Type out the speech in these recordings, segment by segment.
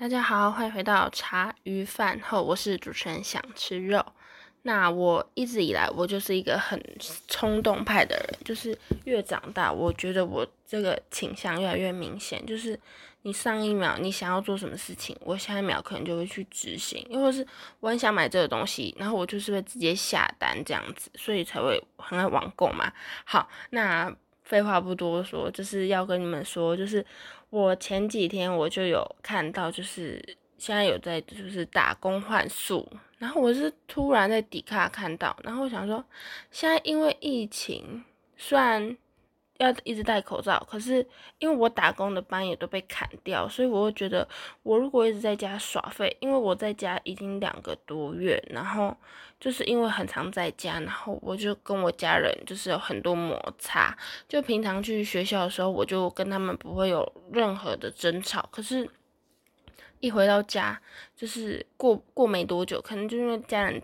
大家好，欢迎回到茶余饭后，我是主持人想吃肉。那我一直以来，我就是一个很冲动派的人，就是越长大，我觉得我这个倾向越来越明显。就是你上一秒你想要做什么事情，我下一秒可能就会去执行，因为是我很想买这个东西，然后我就是会直接下单这样子，所以才会很爱网购嘛。好，那废话不多说，就是要跟你们说，就是我前几天我就有看到，就是现在有在就是打工换宿。然后我是突然在底卡看到，然后我想说，现在因为疫情，虽然要一直戴口罩，可是因为我打工的班也都被砍掉，所以我会觉得，我如果一直在家耍废，因为我在家已经两个多月，然后就是因为很常在家，然后我就跟我家人就是有很多摩擦，就平常去学校的时候，我就跟他们不会有任何的争吵，可是。一回到家，就是过过没多久，可能就因为家人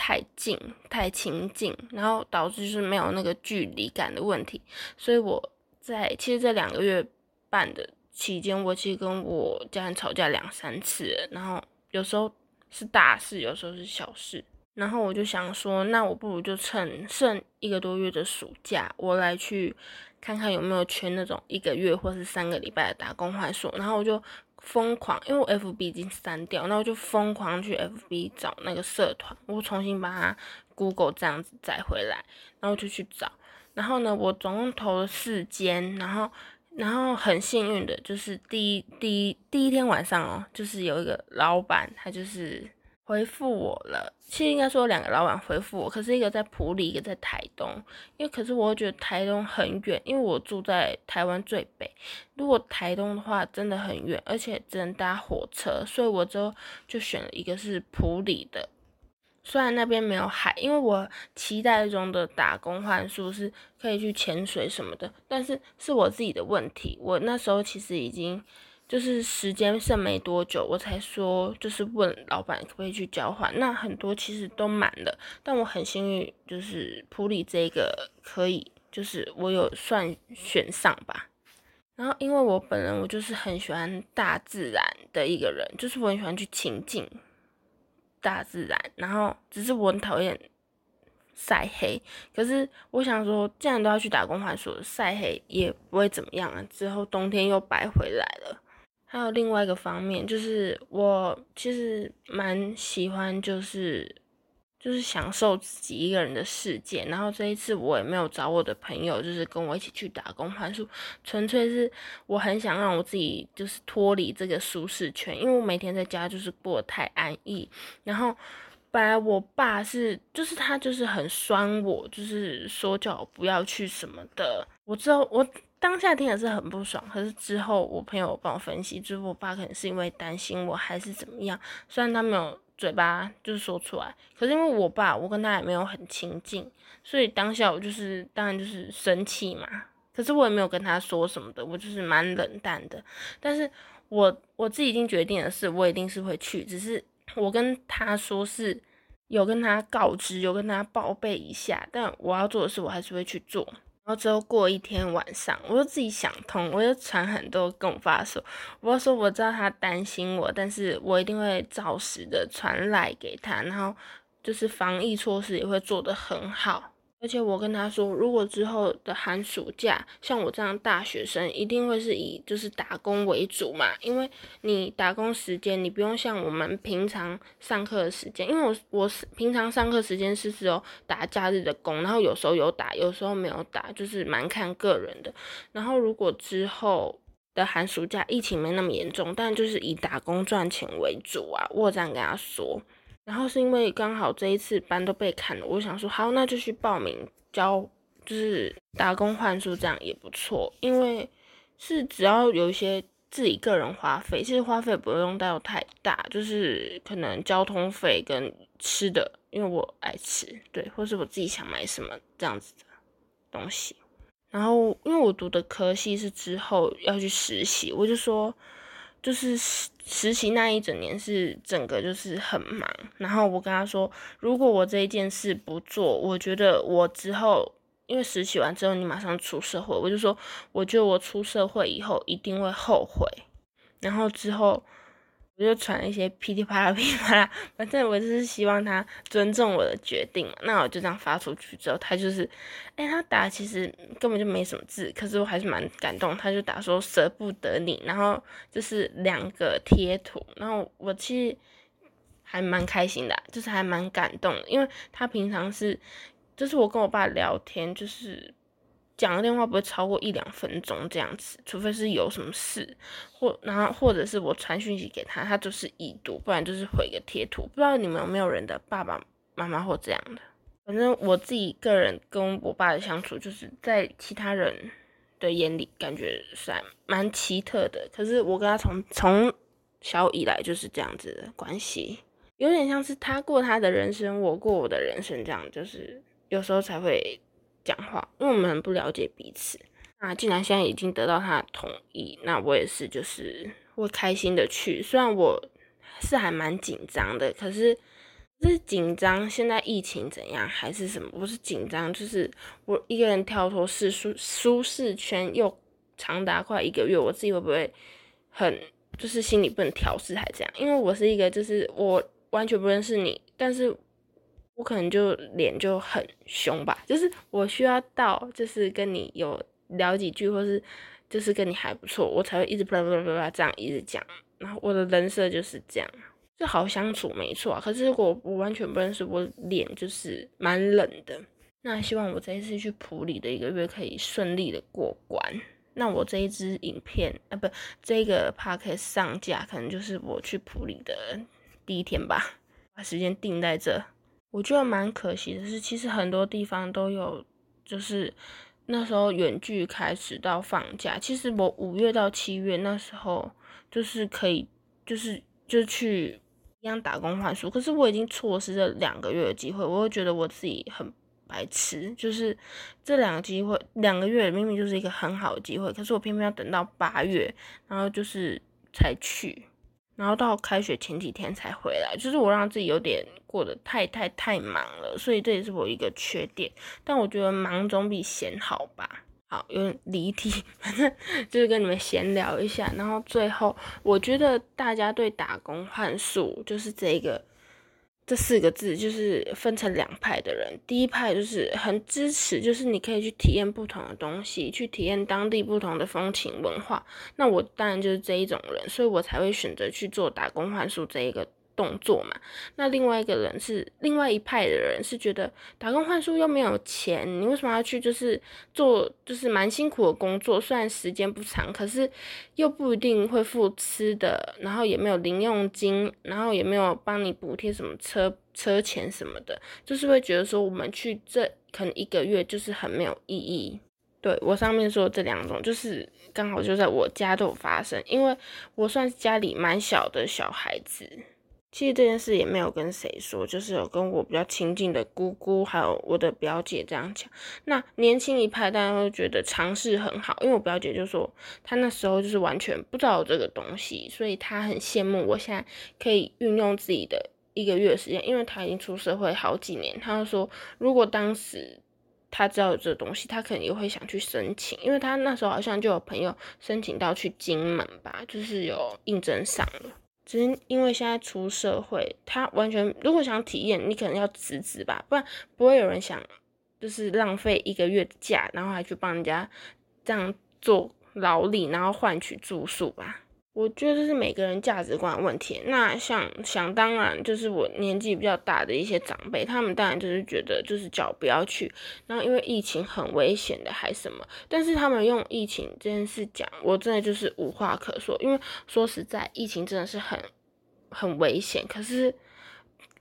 太近、太亲近，然后导致就是没有那个距离感的问题。所以我在其实这两个月半的期间，我其实跟我家人吵架两三次，然后有时候是大事，有时候是小事。然后我就想说，那我不如就趁剩一个多月的暑假，我来去看看有没有缺那种一个月或是三个礼拜的打工换宿。然后我就。疯狂，因为我 F B 已经删掉，那我就疯狂去 F B 找那个社团，我重新把它 Google 这样子载回来，然后就去找，然后呢，我总共投了四间，然后，然后很幸运的就是第一第一第一天晚上哦，就是有一个老板，他就是。回复我了，其实应该说两个老板回复我，可是一个在普里，一个在台东，因为可是我觉得台东很远，因为我住在台湾最北，如果台东的话真的很远，而且只能搭火车，所以我就就选了一个是普里的，虽然那边没有海，因为我期待中的打工换宿是可以去潜水什么的，但是是我自己的问题，我那时候其实已经。就是时间剩没多久，我才说就是问老板可不可以去交换。那很多其实都满了，但我很幸运，就是普里这个可以，就是我有算选上吧。然后因为我本人我就是很喜欢大自然的一个人，就是我很喜欢去亲近大自然。然后只是我很讨厌晒黑，可是我想说，既然都要去打工换所，晒黑也不会怎么样啊。之后冬天又白回来了。还有另外一个方面，就是我其实蛮喜欢，就是就是享受自己一个人的世界。然后这一次我也没有找我的朋友，就是跟我一起去打工换宿，纯粹是我很想让我自己就是脱离这个舒适圈，因为我每天在家就是过得太安逸。然后本来我爸是，就是他就是很酸我，就是说叫我不要去什么的。我知道我。当下听也是很不爽，可是之后我朋友帮我分析，就是我爸可能是因为担心我还是怎么样，虽然他没有嘴巴就是说出来，可是因为我爸我跟他也没有很亲近，所以当下我就是当然就是生气嘛，可是我也没有跟他说什么的，我就是蛮冷淡的。但是我我自己已经决定的是，我一定是会去，只是我跟他说是有跟他告知，有跟他报备一下，但我要做的事我还是会去做。然后之后过一天晚上，我就自己想通，我就传很多跟我爸说，我说我知道他担心我，但是我一定会照实的传来给他，然后就是防疫措施也会做得很好。而且我跟他说，如果之后的寒暑假，像我这样大学生，一定会是以就是打工为主嘛，因为你打工时间，你不用像我们平常上课的时间，因为我我是平常上课时间是只有打假日的工，然后有时候有打，有时候没有打，就是蛮看个人的。然后如果之后的寒暑假疫情没那么严重，但就是以打工赚钱为主啊，我这样跟他说。然后是因为刚好这一次班都被砍了，我想说好，那就去报名交，就是打工换宿这样也不错，因为是只要有一些自己个人花费，其实花费不用到太大，就是可能交通费跟吃的，因为我爱吃，对，或是我自己想买什么这样子的东西。然后因为我读的科系是之后要去实习，我就说。就是实实习那一整年是整个就是很忙，然后我跟他说，如果我这一件事不做，我觉得我之后因为实习完之后你马上出社会，我就说我觉得我出社会以后一定会后悔，然后之后我就传一些噼里啪啦 噼里啪啦，反正我就是希望他尊重我的决定嘛。那我就这样发出去之后，他就是，哎，他打其实根本就没什么字，可是我还是蛮感动。他就打说舍不得你，然后就是两个贴图，然后我其实还蛮开心的，就是还蛮感动，因为他平常是，就是我跟我爸聊天，就是。讲个电话不会超过一两分钟这样子，除非是有什么事，或然后或者是我传讯息给他，他就是已读，不然就是回个贴图。不知道你们有没有人的爸爸妈妈或这样的？反正我自己个人跟我爸的相处，就是在其他人的眼里感觉是蛮奇特的。可是我跟他从从小以来就是这样子的关系，有点像是他过他的人生，我过我的人生这样，就是有时候才会。讲话，因为我们很不了解彼此。那既然现在已经得到他的同意，那我也是就是会开心的去。虽然我是还蛮紧张的，可是是紧张现在疫情怎样还是什么？不是紧张，就是我一个人跳脱是舒舒适圈又长达快一个月，我自己会不会很就是心里不能调试还这样？因为我是一个就是我完全不认识你，但是。我可能就脸就很凶吧，就是我需要到就是跟你有聊几句，或是就是跟你还不错，我才会一直叭叭叭叭这样一直讲。然后我的人设就是这样，就好相处没错。可是如果我完全不认识，我脸就是蛮冷的。那希望我这一次去普里的一个月可以顺利的过关。那我这一支影片啊，不，这个 p o c a s t 上架可能就是我去普里的第一天吧，把时间定在这。我觉得蛮可惜的是，其实很多地方都有，就是那时候远距开始到放假。其实我五月到七月那时候就是可以，就是就去一样打工换书。可是我已经错失了两个月的机会，我会觉得我自己很白痴。就是这两个机会，两个月明明就是一个很好的机会，可是我偏偏要等到八月，然后就是才去。然后到开学前几天才回来，就是我让自己有点过得太太太忙了，所以这也是我一个缺点。但我觉得忙总比闲好吧。好，有点离题，反正就是跟你们闲聊一下。然后最后，我觉得大家对打工换宿就是这个。这四个字就是分成两派的人，第一派就是很支持，就是你可以去体验不同的东西，去体验当地不同的风情文化。那我当然就是这一种人，所以我才会选择去做打工换宿这一个。动作嘛，那另外一个人是另外一派的人，是觉得打工换书又没有钱，你为什么要去？就是做就是蛮辛苦的工作，虽然时间不长，可是又不一定会付吃的，然后也没有零用金，然后也没有帮你补贴什么车车钱什么的，就是会觉得说我们去这可能一个月就是很没有意义。对我上面说这两种，就是刚好就在我家都有发生，因为我算是家里蛮小的小孩子。其实这件事也没有跟谁说，就是有跟我比较亲近的姑姑，还有我的表姐这样讲。那年轻一派大家会觉得尝试很好，因为我表姐就说她那时候就是完全不知道有这个东西，所以她很羡慕我现在可以运用自己的一个月时间，因为她已经出社会好几年。她就说，如果当时她知道有这个东西，她肯定会想去申请，因为她那时候好像就有朋友申请到去金门吧，就是有应征上了。只是因为现在出社会，他完全如果想体验，你可能要辞职吧，不然不会有人想就是浪费一个月的假，然后还去帮人家这样做劳力，然后换取住宿吧。我觉得是每个人价值观的问题。那像想当然，就是我年纪比较大的一些长辈，他们当然就是觉得就是叫不要去。然后因为疫情很危险的，还什么？但是他们用疫情这件事讲，我真的就是无话可说。因为说实在，疫情真的是很很危险。可是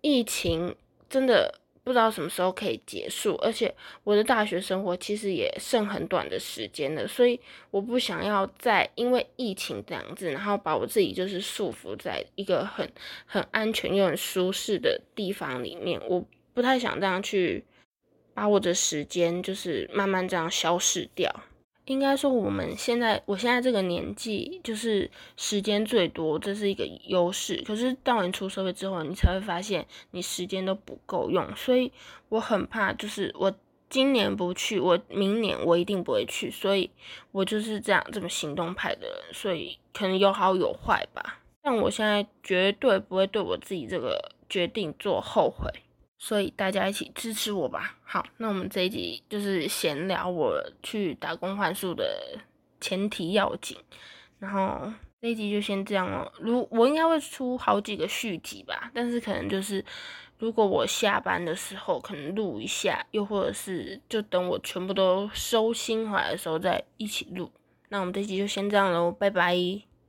疫情真的。不知道什么时候可以结束，而且我的大学生活其实也剩很短的时间了，所以我不想要再因为疫情这样子，然后把我自己就是束缚在一个很很安全又很舒适的地方里面，我不太想这样去把我的时间就是慢慢这样消失掉。应该说，我们现在，我现在这个年纪，就是时间最多，这是一个优势。可是，当你出社会之后，你才会发现你时间都不够用。所以，我很怕，就是我今年不去，我明年我一定不会去。所以我就是这样这么行动派的人。所以，可能有好有坏吧。但我现在绝对不会对我自己这个决定做后悔，所以大家一起支持我吧。好，那我们这一集就是闲聊我去打工换宿的前提要紧，然后这一集就先这样了。如我应该会出好几个续集吧，但是可能就是如果我下班的时候可能录一下，又或者是就等我全部都收心回来的时候再一起录。那我们这集就先这样喽，拜拜。